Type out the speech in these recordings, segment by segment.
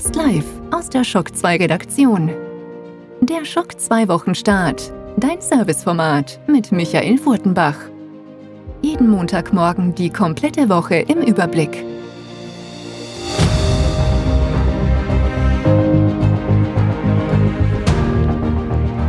Fast live aus der Schock 2 Redaktion. Der Schock 2 Wochenstart. Dein Serviceformat mit Michael Furtenbach. Jeden Montagmorgen die komplette Woche im Überblick.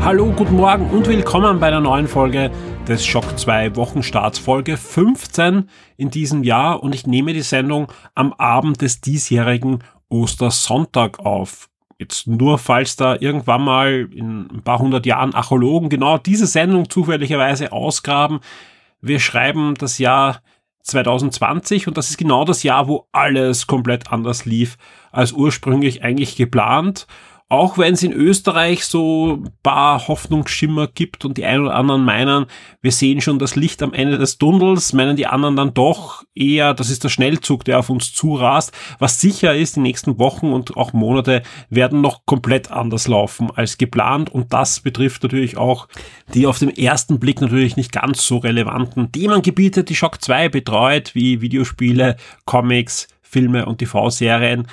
Hallo, guten Morgen und willkommen bei einer neuen Folge des Schock 2 Wochenstarts, Folge 15 in diesem Jahr und ich nehme die Sendung am Abend des diesjährigen Ostersonntag auf. Jetzt nur falls da irgendwann mal in ein paar hundert Jahren Archäologen genau diese Sendung zufälligerweise ausgraben. Wir schreiben das Jahr 2020 und das ist genau das Jahr, wo alles komplett anders lief als ursprünglich eigentlich geplant auch wenn es in Österreich so paar Hoffnungsschimmer gibt und die einen oder anderen meinen, wir sehen schon das Licht am Ende des Tunnels, meinen die anderen dann doch eher, das ist der Schnellzug, der auf uns zurast. Was sicher ist, die nächsten Wochen und auch Monate werden noch komplett anders laufen als geplant und das betrifft natürlich auch die auf den ersten Blick natürlich nicht ganz so relevanten Themengebiete, die Shock 2 betreut, wie Videospiele, Comics, Filme und TV-Serien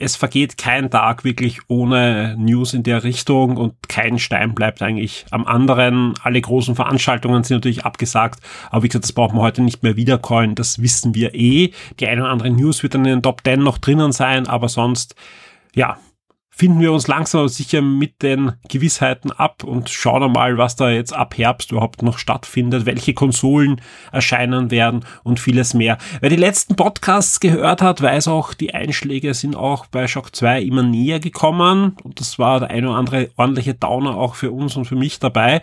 es vergeht kein Tag wirklich ohne News in der Richtung und kein Stein bleibt eigentlich am anderen. Alle großen Veranstaltungen sind natürlich abgesagt, aber wie gesagt, das brauchen wir heute nicht mehr wiedercallen, das wissen wir eh. Die eine oder andere News wird dann in den Top 10 noch drinnen sein, aber sonst, ja, finden wir uns langsam sicher mit den Gewissheiten ab und schauen einmal, was da jetzt ab Herbst überhaupt noch stattfindet, welche Konsolen erscheinen werden und vieles mehr. Wer die letzten Podcasts gehört hat, weiß auch, die Einschläge sind auch bei Shock 2 immer näher gekommen und das war der eine oder andere ordentliche Downer auch für uns und für mich dabei.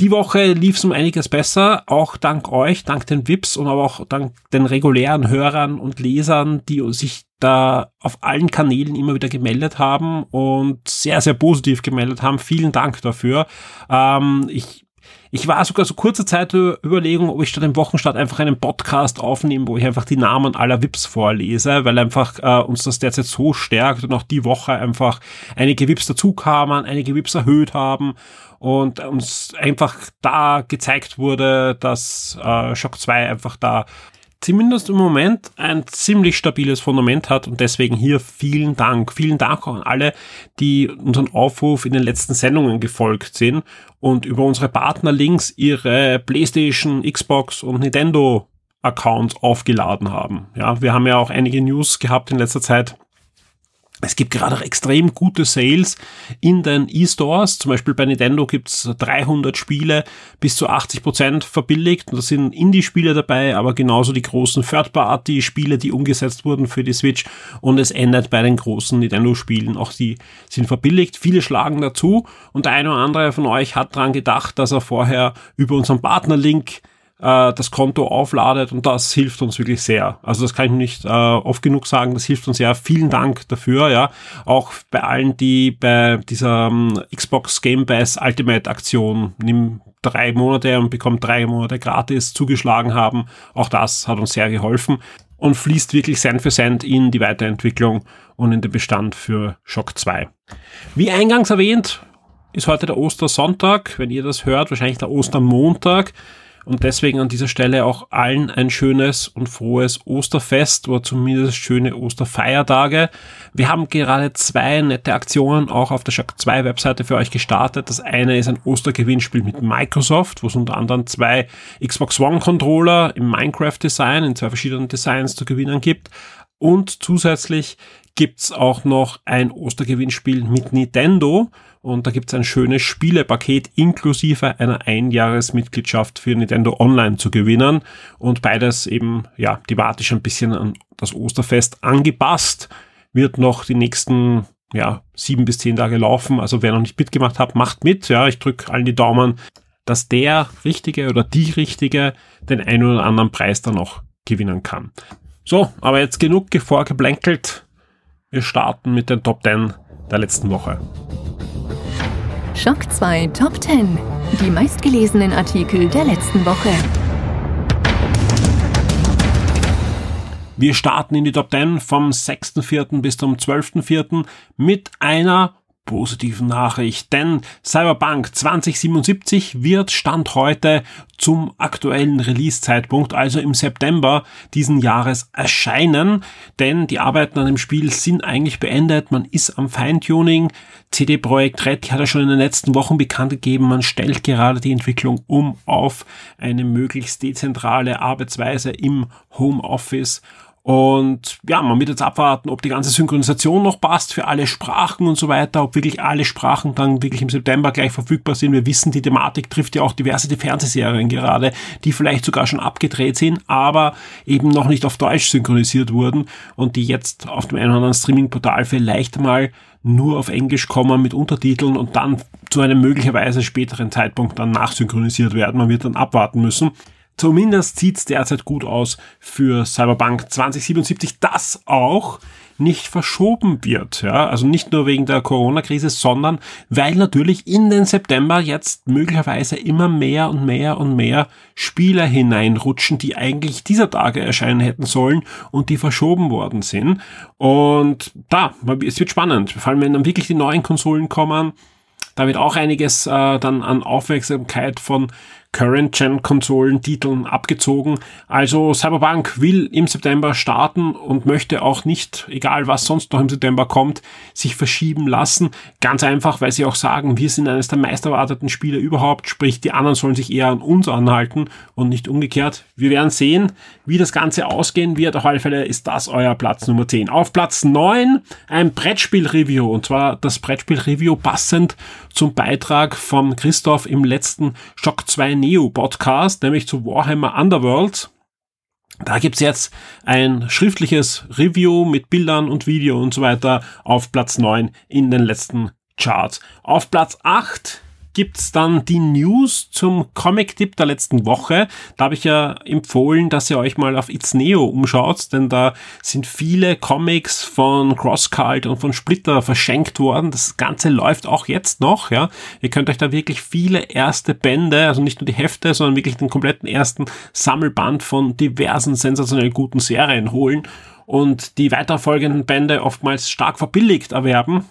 Die Woche lief es um einiges besser, auch dank euch, dank den VIPs und aber auch dank den regulären Hörern und Lesern, die sich da auf allen Kanälen immer wieder gemeldet haben und sehr, sehr positiv gemeldet haben. Vielen Dank dafür. Ähm, ich ich war sogar so kurze Zeit Überlegung, ob ich statt dem Wochenstart einfach einen Podcast aufnehme, wo ich einfach die Namen aller VIPs vorlese, weil einfach äh, uns das derzeit so stärkt und auch die Woche einfach einige VIPs dazu kamen, einige VIPs erhöht haben und uns einfach da gezeigt wurde, dass äh, Shock 2 einfach da zumindest im Moment ein ziemlich stabiles Fundament hat und deswegen hier vielen Dank. Vielen Dank auch an alle, die unseren Aufruf in den letzten Sendungen gefolgt sind und über unsere Partnerlinks ihre PlayStation, Xbox und Nintendo Accounts aufgeladen haben. Ja, wir haben ja auch einige News gehabt in letzter Zeit es gibt gerade extrem gute Sales in den E-Stores. Zum Beispiel bei Nintendo gibt's 300 Spiele bis zu 80 Prozent verbilligt. Und da sind Indie-Spiele dabei, aber genauso die großen Third-Party-Spiele, die umgesetzt wurden für die Switch. Und es ändert bei den großen Nintendo-Spielen. Auch die sind verbilligt. Viele schlagen dazu. Und der eine oder andere von euch hat dran gedacht, dass er vorher über unseren Partner-Link äh, das Konto aufladet und das hilft uns wirklich sehr. Also das kann ich nicht äh, oft genug sagen, das hilft uns sehr. Vielen Dank dafür, ja. Auch bei allen, die bei dieser ähm, Xbox Game Pass Ultimate Aktion nimm drei Monate und bekommt drei Monate gratis zugeschlagen haben. Auch das hat uns sehr geholfen und fließt wirklich Cent für Cent in die Weiterentwicklung und in den Bestand für Shock 2. Wie eingangs erwähnt, ist heute der Ostersonntag. Wenn ihr das hört, wahrscheinlich der Ostermontag. Und deswegen an dieser Stelle auch allen ein schönes und frohes Osterfest oder zumindest schöne Osterfeiertage. Wir haben gerade zwei nette Aktionen auch auf der Shock 2 Webseite für euch gestartet. Das eine ist ein Ostergewinnspiel mit Microsoft, wo es unter anderem zwei Xbox One Controller im Minecraft Design in zwei verschiedenen Designs zu gewinnen gibt. Und zusätzlich gibt's auch noch ein Ostergewinnspiel mit Nintendo und da gibt's ein schönes Spielepaket inklusive einer Einjahresmitgliedschaft für Nintendo Online zu gewinnen und beides eben ja thematisch ein bisschen an das Osterfest angepasst. Wird noch die nächsten ja, sieben bis zehn Tage laufen. Also wer noch nicht mitgemacht hat, macht mit. Ja, ich drücke allen die Daumen, dass der Richtige oder die Richtige den einen oder anderen Preis dann auch gewinnen kann. So, aber jetzt genug vorgeblänkelt. Wir starten mit den Top 10 der letzten Woche. Schock 2 Top 10. Die meistgelesenen Artikel der letzten Woche. Wir starten in die Top 10 vom 6.4. bis zum 12.4. mit einer positiven Nachricht, denn Cyberpunk 2077 wird Stand heute zum aktuellen Release-Zeitpunkt, also im September diesen Jahres erscheinen, denn die Arbeiten an dem Spiel sind eigentlich beendet, man ist am Feintuning, CD Projekt Red hat ja schon in den letzten Wochen bekannt gegeben, man stellt gerade die Entwicklung um auf eine möglichst dezentrale Arbeitsweise im Homeoffice und ja, man wird jetzt abwarten, ob die ganze Synchronisation noch passt für alle Sprachen und so weiter, ob wirklich alle Sprachen dann wirklich im September gleich verfügbar sind. Wir wissen, die Thematik trifft ja auch diverse die Fernsehserien gerade, die vielleicht sogar schon abgedreht sind, aber eben noch nicht auf Deutsch synchronisiert wurden und die jetzt auf dem einen oder anderen Streaming-Portal vielleicht mal nur auf Englisch kommen mit Untertiteln und dann zu einem möglicherweise späteren Zeitpunkt dann nachsynchronisiert werden. Man wird dann abwarten müssen. Zumindest sieht's derzeit gut aus für Cyberpunk 2077, das auch nicht verschoben wird. Ja? Also nicht nur wegen der Corona-Krise, sondern weil natürlich in den September jetzt möglicherweise immer mehr und mehr und mehr Spieler hineinrutschen, die eigentlich dieser Tage erscheinen hätten sollen und die verschoben worden sind. Und da, es wird spannend. Vor allem, wenn dann wirklich die neuen Konsolen kommen, da wird auch einiges äh, dann an Aufmerksamkeit von Current-Gen-Konsolentiteln abgezogen. Also Cyberpunk will im September starten und möchte auch nicht, egal was sonst noch im September kommt, sich verschieben lassen. Ganz einfach, weil sie auch sagen, wir sind eines der meisterwarteten Spiele überhaupt, sprich die anderen sollen sich eher an uns anhalten und nicht umgekehrt. Wir werden sehen, wie das Ganze ausgehen wird. Auf alle Fälle ist das euer Platz Nummer 10. Auf Platz 9 ein Brettspiel-Review und zwar das Brettspiel-Review passend zum Beitrag von Christoph im letzten Shock 2 Neo-Podcast, nämlich zu Warhammer Underworld. Da gibt's jetzt ein schriftliches Review mit Bildern und Video und so weiter auf Platz 9 in den letzten Charts. Auf Platz 8 gibt's dann die News zum Comic-Tipp der letzten Woche. Da habe ich ja empfohlen, dass ihr euch mal auf It's Neo umschaut, denn da sind viele Comics von CrossCult und von Splitter verschenkt worden. Das Ganze läuft auch jetzt noch, ja. Ihr könnt euch da wirklich viele erste Bände, also nicht nur die Hefte, sondern wirklich den kompletten ersten Sammelband von diversen sensationell guten Serien holen und die weiterfolgenden Bände oftmals stark verbilligt erwerben.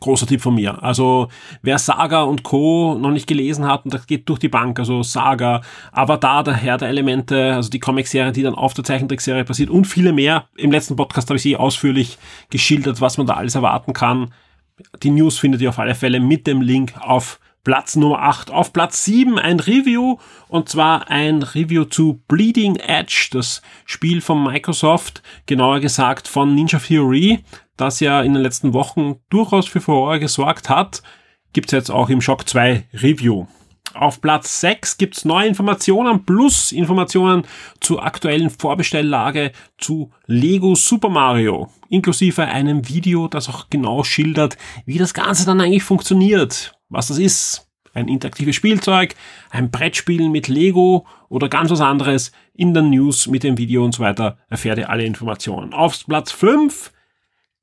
Großer Tipp von mir. Also wer Saga und Co. noch nicht gelesen hat, und das geht durch die Bank, also Saga, Avatar, der Herr der Elemente, also die Comic-Serie, die dann auf der Zeichentrickserie passiert und viele mehr. Im letzten Podcast habe ich sie ausführlich geschildert, was man da alles erwarten kann. Die News findet ihr auf alle Fälle mit dem Link auf Platz Nummer 8. Auf Platz 7 ein Review und zwar ein Review zu Bleeding Edge, das Spiel von Microsoft, genauer gesagt von Ninja Theory, das ja in den letzten Wochen durchaus für Furore gesorgt hat, gibt's jetzt auch im Shock 2 Review. Auf Platz 6 gibt's neue Informationen plus Informationen zur aktuellen Vorbestelllage zu Lego Super Mario, inklusive einem Video, das auch genau schildert, wie das Ganze dann eigentlich funktioniert was das ist. Ein interaktives Spielzeug, ein Brettspiel mit Lego oder ganz was anderes in den News mit dem Video und so weiter erfährt ihr alle Informationen. Auf Platz 5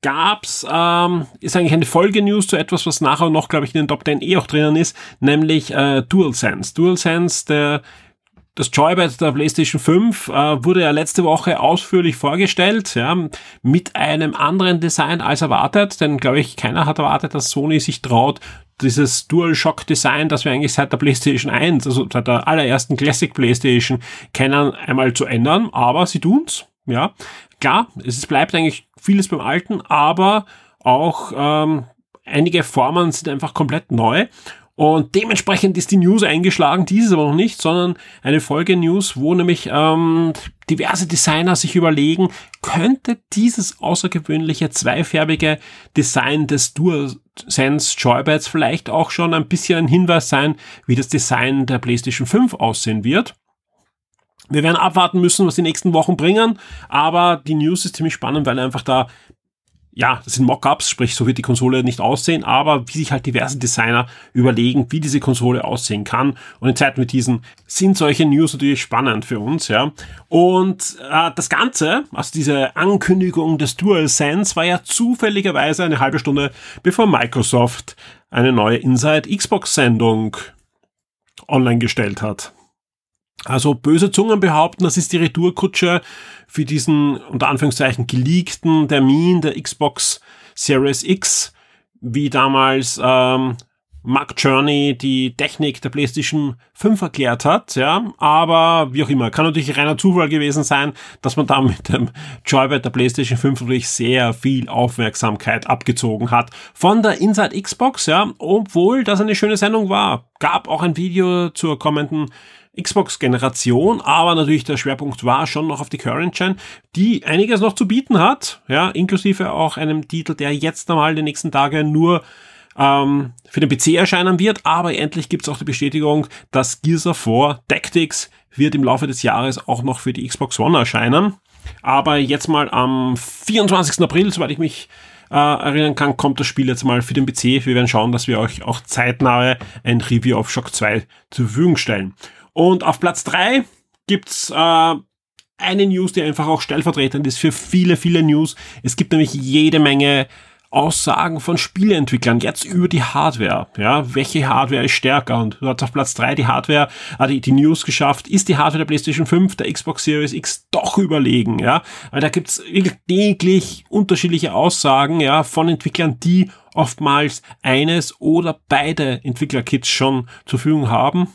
gab's, ähm, ist eigentlich eine Folge-News zu etwas, was nachher noch, glaube ich, in den Top 10 eh auch drinnen ist, nämlich äh, DualSense. DualSense, der das Joypad der PlayStation 5 äh, wurde ja letzte Woche ausführlich vorgestellt, ja, mit einem anderen Design als erwartet, denn glaube ich, keiner hat erwartet, dass Sony sich traut, dieses DualShock-Design, das wir eigentlich seit der PlayStation 1, also seit der allerersten Classic PlayStation kennen, einmal zu ändern, aber sie tun's, ja. Klar, es bleibt eigentlich vieles beim Alten, aber auch ähm, einige Formen sind einfach komplett neu und dementsprechend ist die News eingeschlagen, dieses aber noch nicht, sondern eine Folge-News, wo nämlich ähm, diverse Designer sich überlegen, könnte dieses außergewöhnliche zweifärbige Design des DualSense Joypads vielleicht auch schon ein bisschen ein Hinweis sein, wie das Design der PlayStation 5 aussehen wird. Wir werden abwarten müssen, was die nächsten Wochen bringen, aber die News ist ziemlich spannend, weil einfach da ja, das sind Mockups, sprich, so wird die Konsole nicht aussehen, aber wie sich halt diverse Designer überlegen, wie diese Konsole aussehen kann. Und in Zeiten wie diesen sind solche News natürlich spannend für uns, ja. Und äh, das Ganze, also diese Ankündigung des DualSense, war ja zufälligerweise eine halbe Stunde bevor Microsoft eine neue Inside Xbox-Sendung online gestellt hat. Also böse Zungen behaupten, das ist die Retourkutsche für diesen unter Anführungszeichen geleakten Termin der Xbox Series X. wie damals ähm, Mark Journey die Technik der PlayStation 5 erklärt hat, ja, aber wie auch immer, kann natürlich reiner Zufall gewesen sein, dass man da mit dem Joypad der PlayStation 5 natürlich sehr viel Aufmerksamkeit abgezogen hat von der Inside Xbox, ja, obwohl das eine schöne Sendung war. Gab auch ein Video zur kommenden Xbox-Generation, aber natürlich der Schwerpunkt war schon noch auf die Current Gen, die einiges noch zu bieten hat, ja, inklusive auch einem Titel, der jetzt einmal die nächsten Tage nur ähm, für den PC erscheinen wird, aber endlich gibt es auch die Bestätigung, dass Gears of War Tactics wird im Laufe des Jahres auch noch für die Xbox One erscheinen. Aber jetzt mal am 24. April, soweit ich mich äh, erinnern kann, kommt das Spiel jetzt mal für den PC. Wir werden schauen, dass wir euch auch zeitnahe ein Review auf Shock 2 zur Verfügung stellen. Und auf Platz 3 gibt's äh, eine News, die einfach auch stellvertretend ist für viele, viele News. Es gibt nämlich jede Menge Aussagen von Spieleentwicklern jetzt über die Hardware. Ja, welche Hardware ist stärker? Und du hast auf Platz drei die Hardware, äh, die, die News geschafft. Ist die Hardware der PlayStation 5, der Xbox Series X doch überlegen? Ja, weil da gibt's täglich unterschiedliche Aussagen, ja, von Entwicklern, die oftmals eines oder beide Entwicklerkits schon zur Verfügung haben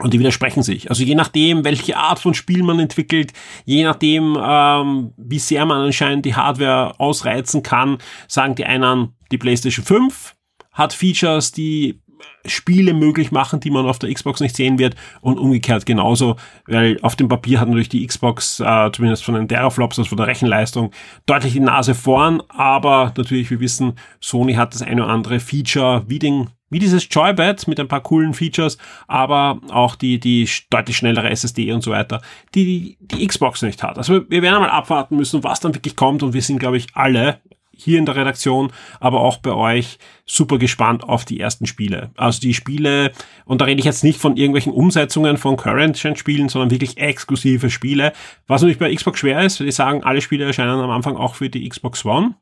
und die widersprechen sich. Also je nachdem, welche Art von Spiel man entwickelt, je nachdem, ähm, wie sehr man anscheinend die Hardware ausreizen kann, sagen die einen, die PlayStation 5 hat Features, die Spiele möglich machen, die man auf der Xbox nicht sehen wird und umgekehrt genauso, weil auf dem Papier hat natürlich die Xbox, äh, zumindest von den Teraflops, also von der Rechenleistung, deutlich die Nase vorn, aber natürlich, wir wissen, Sony hat das eine oder andere Feature wie den wie dieses Joypad mit ein paar coolen Features, aber auch die, die deutlich schnellere SSD und so weiter, die, die Xbox nicht hat. Also wir werden einmal abwarten müssen, was dann wirklich kommt und wir sind, glaube ich, alle hier in der Redaktion, aber auch bei euch super gespannt auf die ersten Spiele. Also die Spiele, und da rede ich jetzt nicht von irgendwelchen Umsetzungen von Current-Spielen, sondern wirklich exklusive Spiele. Was natürlich bei Xbox schwer ist, die sagen, alle Spiele erscheinen am Anfang auch für die Xbox One.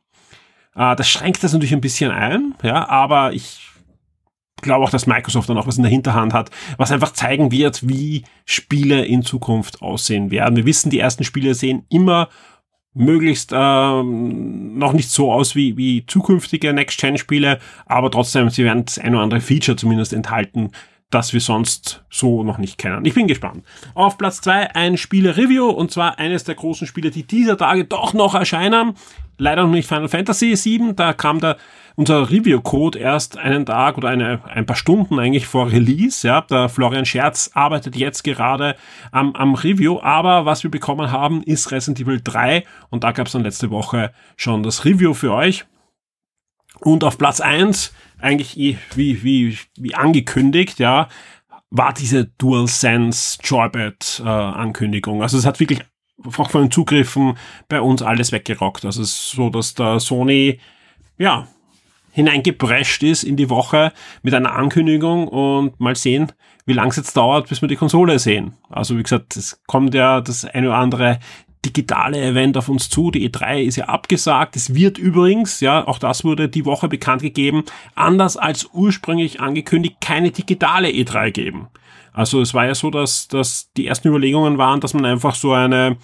Äh, das schränkt das natürlich ein bisschen ein, ja, aber ich glaube auch, dass Microsoft dann auch was in der Hinterhand hat, was einfach zeigen wird, wie Spiele in Zukunft aussehen werden. Wir wissen, die ersten Spiele sehen immer möglichst ähm, noch nicht so aus wie, wie zukünftige Next-Gen-Spiele, aber trotzdem, sie werden das ein oder andere Feature zumindest enthalten, das wir sonst so noch nicht kennen. Ich bin gespannt. Auf Platz zwei ein Spiele-Review und zwar eines der großen Spiele, die dieser Tage doch noch erscheinen. Leider noch nicht Final Fantasy VII, da kam der unser Review-Code erst einen Tag oder eine, ein paar Stunden eigentlich vor Release. Ja, der Florian Scherz arbeitet jetzt gerade am, am Review, aber was wir bekommen haben, ist Resident Evil 3 und da gab es dann letzte Woche schon das Review für euch. Und auf Platz 1, eigentlich wie, wie, wie angekündigt, ja, war diese DualSense Joypad äh, Ankündigung. Also es hat wirklich auch von den Zugriffen bei uns alles weggerockt. Also es ist so, dass der Sony ja hineingeprescht ist in die Woche mit einer Ankündigung und mal sehen, wie lang es jetzt dauert, bis wir die Konsole sehen. Also wie gesagt, es kommt ja das eine oder andere digitale Event auf uns zu. Die E3 ist ja abgesagt. Es wird übrigens, ja, auch das wurde die Woche bekannt gegeben, anders als ursprünglich angekündigt, keine digitale E3 geben. Also es war ja so, dass, dass die ersten Überlegungen waren, dass man einfach so eine,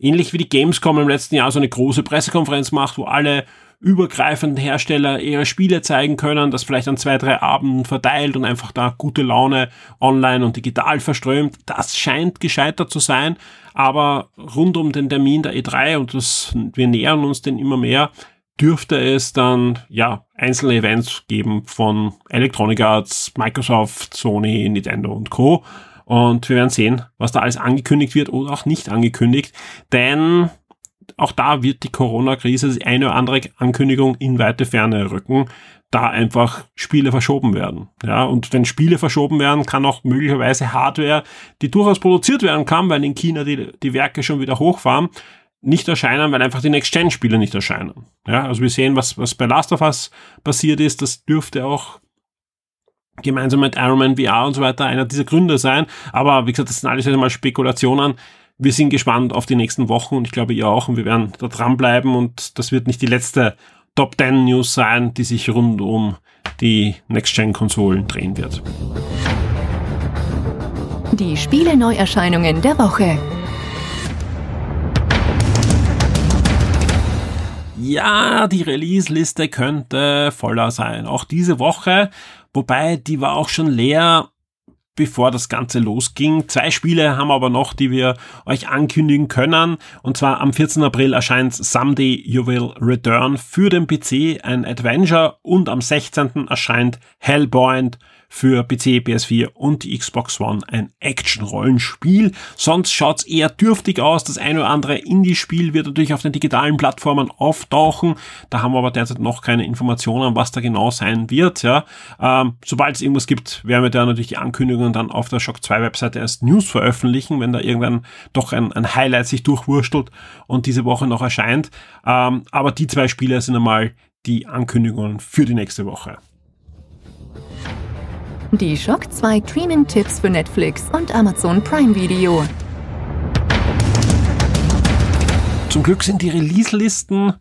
ähnlich wie die Gamescom im letzten Jahr, so eine große Pressekonferenz macht, wo alle übergreifenden Hersteller ihre Spiele zeigen können, das vielleicht an zwei, drei Abenden verteilt und einfach da gute Laune online und digital verströmt. Das scheint gescheitert zu sein, aber rund um den Termin der E3 und das, wir nähern uns den immer mehr, dürfte es dann ja einzelne Events geben von Electronic Arts, Microsoft, Sony, Nintendo und Co. Und wir werden sehen, was da alles angekündigt wird oder auch nicht angekündigt, denn auch da wird die Corona-Krise die eine oder andere Ankündigung in weite Ferne rücken, da einfach Spiele verschoben werden. Ja, und wenn Spiele verschoben werden, kann auch möglicherweise Hardware, die durchaus produziert werden kann, weil in China die, die Werke schon wieder hochfahren, nicht erscheinen, weil einfach die Next-Gen-Spiele nicht erscheinen. Ja, also wir sehen, was, was bei Last of Us passiert ist, das dürfte auch gemeinsam mit Iron Man VR und so weiter einer dieser Gründe sein. Aber wie gesagt, das sind alles einmal Spekulationen wir sind gespannt auf die nächsten Wochen und ich glaube ihr auch und wir werden da dranbleiben und das wird nicht die letzte Top 10 News sein, die sich rund um die Next-Gen-Konsolen drehen wird. Die Spiele-Neuerscheinungen der Woche. Ja, die Release-Liste könnte voller sein. Auch diese Woche. Wobei, die war auch schon leer, bevor das Ganze losging. Zwei Spiele haben wir aber noch, die wir euch ankündigen können. Und zwar am 14. April erscheint Someday You Will Return für den PC, ein Adventure. Und am 16. erscheint Hellbound für PC, PS4 und die Xbox One ein Action-Rollenspiel. Sonst schaut's eher dürftig aus. Das eine oder andere Indie-Spiel wird natürlich auf den digitalen Plattformen auftauchen. Da haben wir aber derzeit noch keine Informationen, was da genau sein wird. Ja, ähm, sobald es irgendwas gibt, werden wir da natürlich die Ankündigungen dann auf der Shock 2 Webseite erst News veröffentlichen, wenn da irgendwann doch ein, ein Highlight sich durchwurstelt und diese Woche noch erscheint. Ähm, aber die zwei Spiele sind einmal die Ankündigungen für die nächste Woche. Die Shock 2 Streaming-Tipps für Netflix und Amazon Prime Video. Zum Glück sind die Release-Listen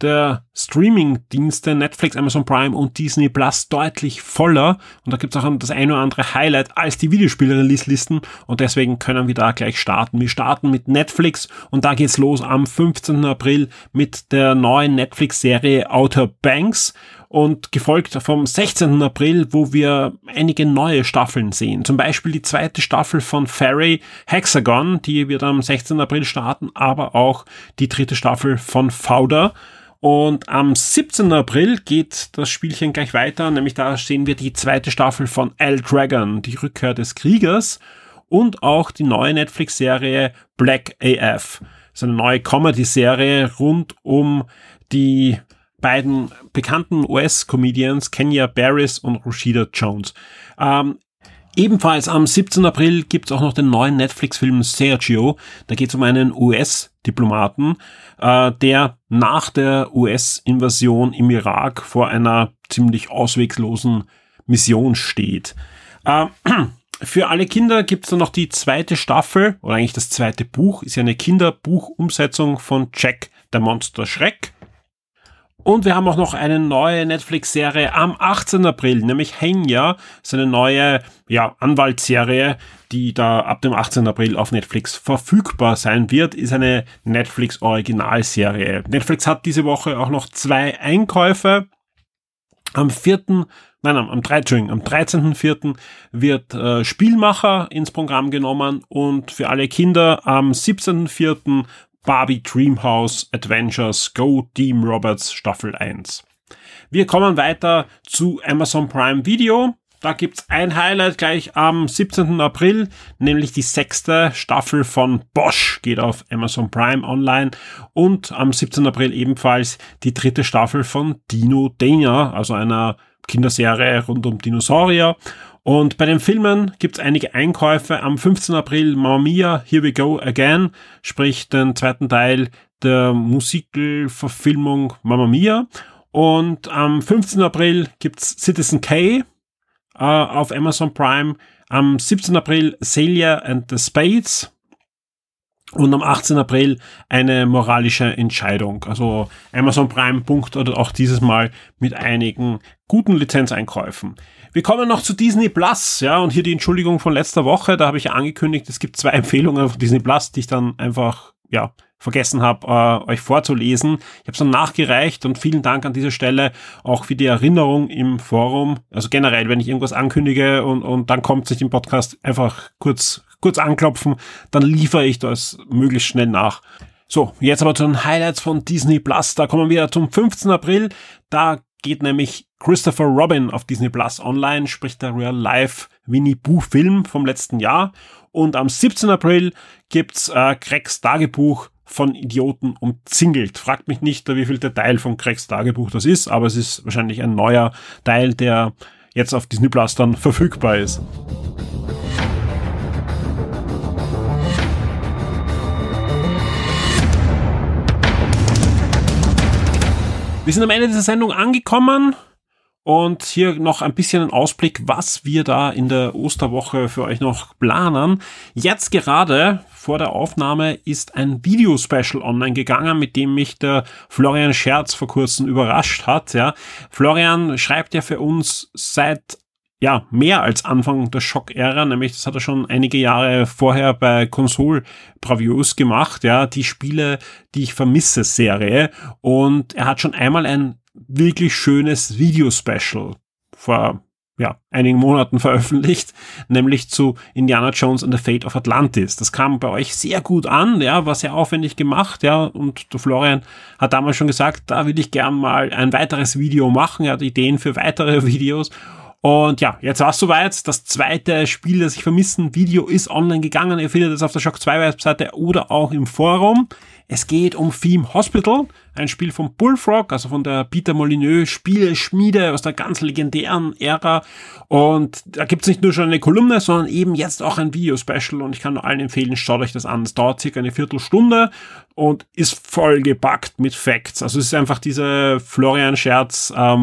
der Streaming-Dienste Netflix, Amazon Prime und Disney Plus deutlich voller. Und da gibt es auch das eine oder andere Highlight als die Videospiel-Release-Listen. Und deswegen können wir da gleich starten. Wir starten mit Netflix und da geht's los am 15. April mit der neuen Netflix-Serie Outer Banks und gefolgt vom 16. April, wo wir einige neue Staffeln sehen. Zum Beispiel die zweite Staffel von Fairy Hexagon, die wird am 16. April starten, aber auch die dritte Staffel von Fauder. Und am 17. April geht das Spielchen gleich weiter, nämlich da sehen wir die zweite Staffel von L Dragon, die Rückkehr des Kriegers und auch die neue Netflix-Serie Black AF. Das ist eine neue Comedy-Serie rund um die beiden bekannten US-Comedians Kenya Barris und Rashida Jones. Ähm, Ebenfalls am 17. April gibt es auch noch den neuen Netflix-Film Sergio. Da geht es um einen US-Diplomaten, äh, der nach der US-Invasion im Irak vor einer ziemlich ausweglosen Mission steht. Äh, für alle Kinder gibt es dann noch die zweite Staffel, oder eigentlich das zweite Buch, ist ja eine Kinderbuchumsetzung von Jack der Monster Schreck. Und wir haben auch noch eine neue Netflix-Serie am 18. April, nämlich Henya. Das ist eine neue ja, Anwaltsserie, die da ab dem 18. April auf Netflix verfügbar sein wird. Ist eine Netflix-Originalserie. Netflix hat diese Woche auch noch zwei Einkäufe. Am 4. Nein, am, am, 13. am 13.04. wird äh, Spielmacher ins Programm genommen und für alle Kinder am 17.04. Barbie Dreamhouse Adventures Go Team Roberts Staffel 1. Wir kommen weiter zu Amazon Prime Video. Da gibt's ein Highlight gleich am 17. April, nämlich die sechste Staffel von Bosch geht auf Amazon Prime online und am 17. April ebenfalls die dritte Staffel von Dino Dana, also einer Kinderserie rund um Dinosaurier. Und bei den Filmen gibt es einige Einkäufe. Am 15. April Mamma Mia, Here We Go Again, sprich den zweiten Teil der Musical-Verfilmung Mamma Mia. Und am 15. April gibt's Citizen K äh, auf Amazon Prime. Am 17. April Celia and the Spades. Und am 18. April eine moralische Entscheidung. Also Amazon Prime punktet auch dieses Mal mit einigen guten Lizenzeinkäufen. Wir kommen noch zu Disney Plus, ja, und hier die Entschuldigung von letzter Woche. Da habe ich ja angekündigt, es gibt zwei Empfehlungen von Disney Plus, die ich dann einfach, ja, vergessen habe, äh, euch vorzulesen. Ich habe es dann nachgereicht und vielen Dank an dieser Stelle auch für die Erinnerung im Forum. Also generell, wenn ich irgendwas ankündige und, und dann kommt sich im Podcast einfach kurz, kurz anklopfen, dann liefere ich das möglichst schnell nach. So, jetzt aber zu den Highlights von Disney Plus. Da kommen wir zum 15. April. Da geht nämlich Christopher Robin auf Disney Plus online, sprich der Real Life Winnie Pooh Film vom letzten Jahr. Und am 17. April gibt's äh, Craigs Tagebuch von Idioten umzingelt. Fragt mich nicht, wie viel der Teil von Craigs Tagebuch das ist, aber es ist wahrscheinlich ein neuer Teil, der jetzt auf Disney Plus dann verfügbar ist. Wir sind am Ende dieser Sendung angekommen. Und hier noch ein bisschen ein Ausblick, was wir da in der Osterwoche für euch noch planen. Jetzt gerade vor der Aufnahme ist ein Video-Special online gegangen, mit dem mich der Florian Scherz vor kurzem überrascht hat. Ja. Florian schreibt ja für uns seit ja, mehr als Anfang der Schock-Ära, nämlich das hat er schon einige Jahre vorher bei Console Previews gemacht, ja, die Spiele, die ich vermisse Serie und er hat schon einmal ein wirklich schönes Video-Special vor ja, einigen Monaten veröffentlicht, nämlich zu Indiana Jones and the Fate of Atlantis. Das kam bei euch sehr gut an, ja, war sehr aufwendig gemacht, ja, und der Florian hat damals schon gesagt, da will ich gern mal ein weiteres Video machen, er hat Ideen für weitere Videos und ja, jetzt war es soweit. Das zweite Spiel, das ich vermissen, Video ist online gegangen. Ihr findet es auf der Shock 2 Webseite oder auch im Forum. Es geht um Theme Hospital, ein Spiel von Bullfrog, also von der Peter Molyneux Spieleschmiede aus der ganz legendären Ära. Und da gibt's nicht nur schon eine Kolumne, sondern eben jetzt auch ein Video-Special und ich kann nur allen empfehlen, schaut euch das an. Es dauert circa eine Viertelstunde und ist voll gepackt mit Facts. Also es ist einfach diese Florian Scherz äh,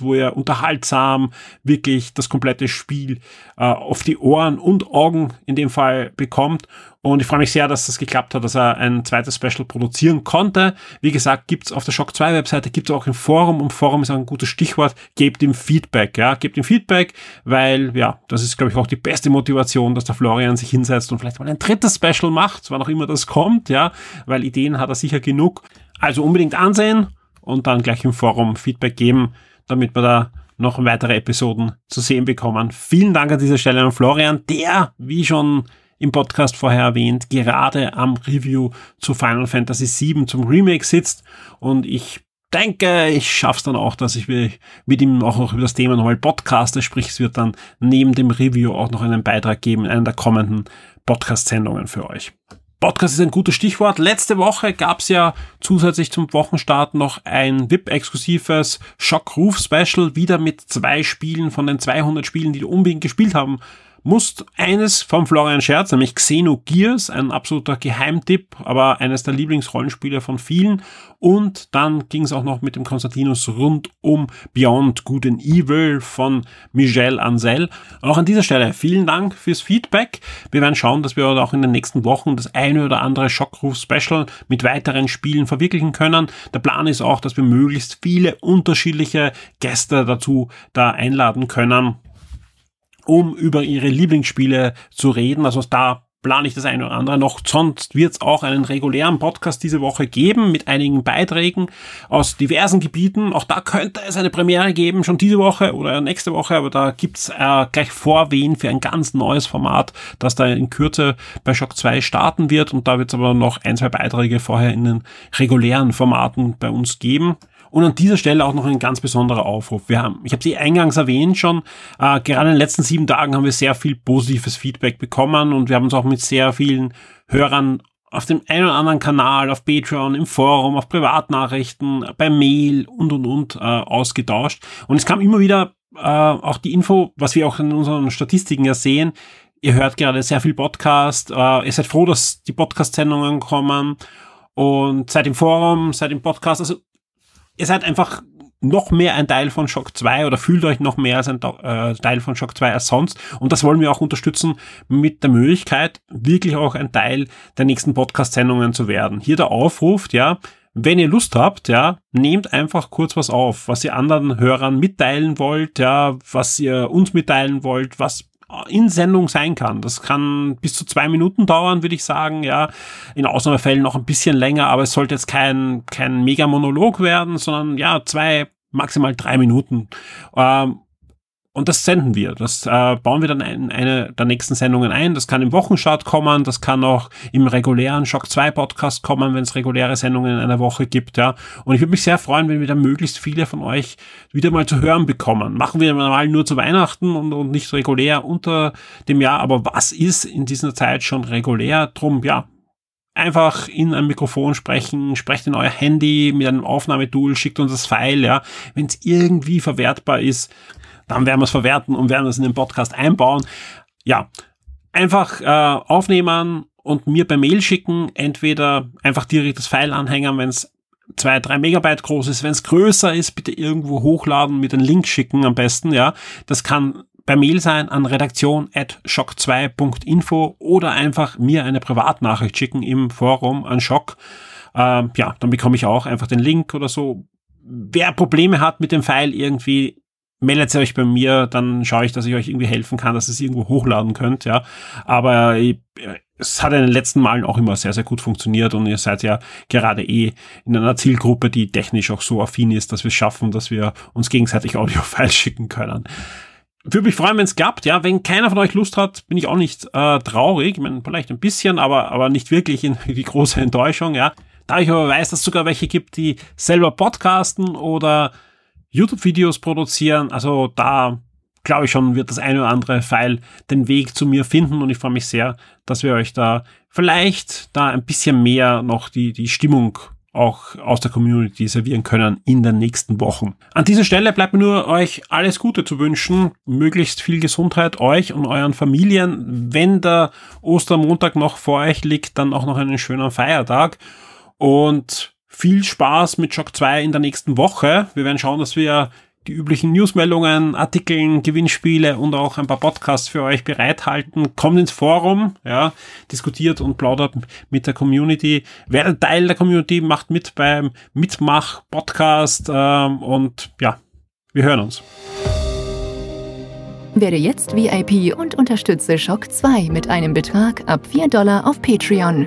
wo er unterhaltsam wirklich das komplette Spiel äh, auf die Ohren und Augen in dem Fall bekommt. Und ich freue mich sehr, dass das geklappt hat, dass er ein zweites Special produzieren konnte. Wie gesagt, gibt's auf der Shock 2 Webseite, gibt's auch im Forum und Forum ist ein gutes Stichwort. Gebt ihm Feedback, ja, gebt ihm Feedback, weil, ja, das ist, glaube ich, auch die beste Motivation, dass der Florian sich hinsetzt und vielleicht mal ein drittes Special macht, wann auch immer das kommt, ja, weil Ideen hat er sicher genug. Also unbedingt ansehen und dann gleich im Forum Feedback geben, damit wir da noch weitere Episoden zu sehen bekommen. Vielen Dank an dieser Stelle an Florian, der, wie schon im Podcast vorher erwähnt, gerade am Review zu Final Fantasy VII zum Remake sitzt und ich denke, ich schaff's dann auch, dass ich mit ihm auch noch über das Thema nochmal podcaste, sprich es wird dann neben dem Review auch noch einen Beitrag geben in einer der kommenden Podcast-Sendungen für euch. Podcast ist ein gutes Stichwort. Letzte Woche gab's ja zusätzlich zum Wochenstart noch ein VIP-exklusives Shock-Roof-Special, wieder mit zwei Spielen von den 200 Spielen, die du unbedingt gespielt haben musst eines vom Florian Scherz, nämlich Xenogears, ein absoluter Geheimtipp, aber eines der Lieblingsrollenspiele von vielen. Und dann ging es auch noch mit dem Konstantinus rund um Beyond Good and Evil von Michel Ansel. Auch an dieser Stelle vielen Dank fürs Feedback. Wir werden schauen, dass wir auch in den nächsten Wochen das eine oder andere Schockruf-Special mit weiteren Spielen verwirklichen können. Der Plan ist auch, dass wir möglichst viele unterschiedliche Gäste dazu da einladen können um über ihre Lieblingsspiele zu reden. Also da plane ich das eine oder andere noch. Sonst wird es auch einen regulären Podcast diese Woche geben mit einigen Beiträgen aus diversen Gebieten. Auch da könnte es eine Premiere geben, schon diese Woche oder nächste Woche, aber da gibt's äh, gleich Vorwehen für ein ganz neues Format, das da in Kürze bei Shock 2 starten wird. Und da wird es aber noch ein, zwei Beiträge vorher in den regulären Formaten bei uns geben. Und an dieser Stelle auch noch ein ganz besonderer Aufruf. Wir haben, ich habe sie eingangs erwähnt schon, äh, gerade in den letzten sieben Tagen haben wir sehr viel positives Feedback bekommen und wir haben uns auch mit sehr vielen Hörern auf dem einen oder anderen Kanal, auf Patreon, im Forum, auf Privatnachrichten, bei Mail und und und äh, ausgetauscht. Und es kam immer wieder äh, auch die Info, was wir auch in unseren Statistiken ja sehen, ihr hört gerade sehr viel Podcast, äh, ihr seid froh, dass die Podcast-Sendungen kommen und seid im Forum, seid im Podcast. Also ihr seid einfach noch mehr ein Teil von Shock 2 oder fühlt euch noch mehr als ein äh, Teil von Shock 2 als sonst. Und das wollen wir auch unterstützen mit der Möglichkeit, wirklich auch ein Teil der nächsten Podcast-Sendungen zu werden. Hier der Aufruf, ja, wenn ihr Lust habt, ja, nehmt einfach kurz was auf, was ihr anderen Hörern mitteilen wollt, ja, was ihr uns mitteilen wollt, was in Sendung sein kann. Das kann bis zu zwei Minuten dauern, würde ich sagen, ja. In Ausnahmefällen noch ein bisschen länger, aber es sollte jetzt kein, kein Mega-Monolog werden, sondern ja, zwei, maximal drei Minuten. Ähm, und das senden wir. Das äh, bauen wir dann in eine der nächsten Sendungen ein. Das kann im Wochenstart kommen, das kann auch im regulären Shock 2 Podcast kommen, wenn es reguläre Sendungen in einer Woche gibt, ja. Und ich würde mich sehr freuen, wenn wir da möglichst viele von euch wieder mal zu hören bekommen. Machen wir normal nur zu Weihnachten und, und nicht regulär unter dem Jahr, aber was ist in dieser Zeit schon regulär? Drum, ja, einfach in ein Mikrofon sprechen, sprecht in euer Handy mit einem Aufnahmetool, schickt uns das File, ja. Wenn es irgendwie verwertbar ist, dann werden wir es verwerten und werden es in den Podcast einbauen. Ja, einfach äh, aufnehmen und mir per Mail schicken. Entweder einfach direkt das File anhängen, wenn es zwei, drei Megabyte groß ist. Wenn es größer ist, bitte irgendwo hochladen, mit einem Link schicken am besten, ja. Das kann per Mail sein an redaktion at shock2.info oder einfach mir eine Privatnachricht schicken im Forum an Shock. Ähm, ja, dann bekomme ich auch einfach den Link oder so. Wer Probleme hat mit dem File irgendwie, meldet euch bei mir, dann schaue ich, dass ich euch irgendwie helfen kann, dass ihr es irgendwo hochladen könnt, ja. Aber es hat in den letzten Malen auch immer sehr, sehr gut funktioniert und ihr seid ja gerade eh in einer Zielgruppe, die technisch auch so affin ist, dass wir es schaffen, dass wir uns gegenseitig Audio-Files schicken können. Würde mich freuen, wenn es klappt, ja. Wenn keiner von euch Lust hat, bin ich auch nicht äh, traurig. Ich meine, vielleicht ein bisschen, aber, aber nicht wirklich in die große Enttäuschung, ja. Da ich aber weiß, dass es sogar welche gibt, die selber podcasten oder YouTube-Videos produzieren, also da glaube ich schon, wird das eine oder andere File den Weg zu mir finden und ich freue mich sehr, dass wir euch da vielleicht da ein bisschen mehr noch die, die Stimmung auch aus der Community servieren können in den nächsten Wochen. An dieser Stelle bleibt mir nur euch alles Gute zu wünschen, möglichst viel Gesundheit euch und euren Familien. Wenn der Ostermontag noch vor euch liegt, dann auch noch einen schönen Feiertag und viel Spaß mit Shock 2 in der nächsten Woche. Wir werden schauen, dass wir die üblichen Newsmeldungen, Artikeln, Gewinnspiele und auch ein paar Podcasts für euch bereithalten. Kommt ins Forum, ja, diskutiert und plaudert mit der Community. Werdet Teil der Community, macht mit beim Mitmach-Podcast ähm, und ja, wir hören uns. Werde jetzt VIP und unterstütze Shock 2 mit einem Betrag ab 4 Dollar auf Patreon.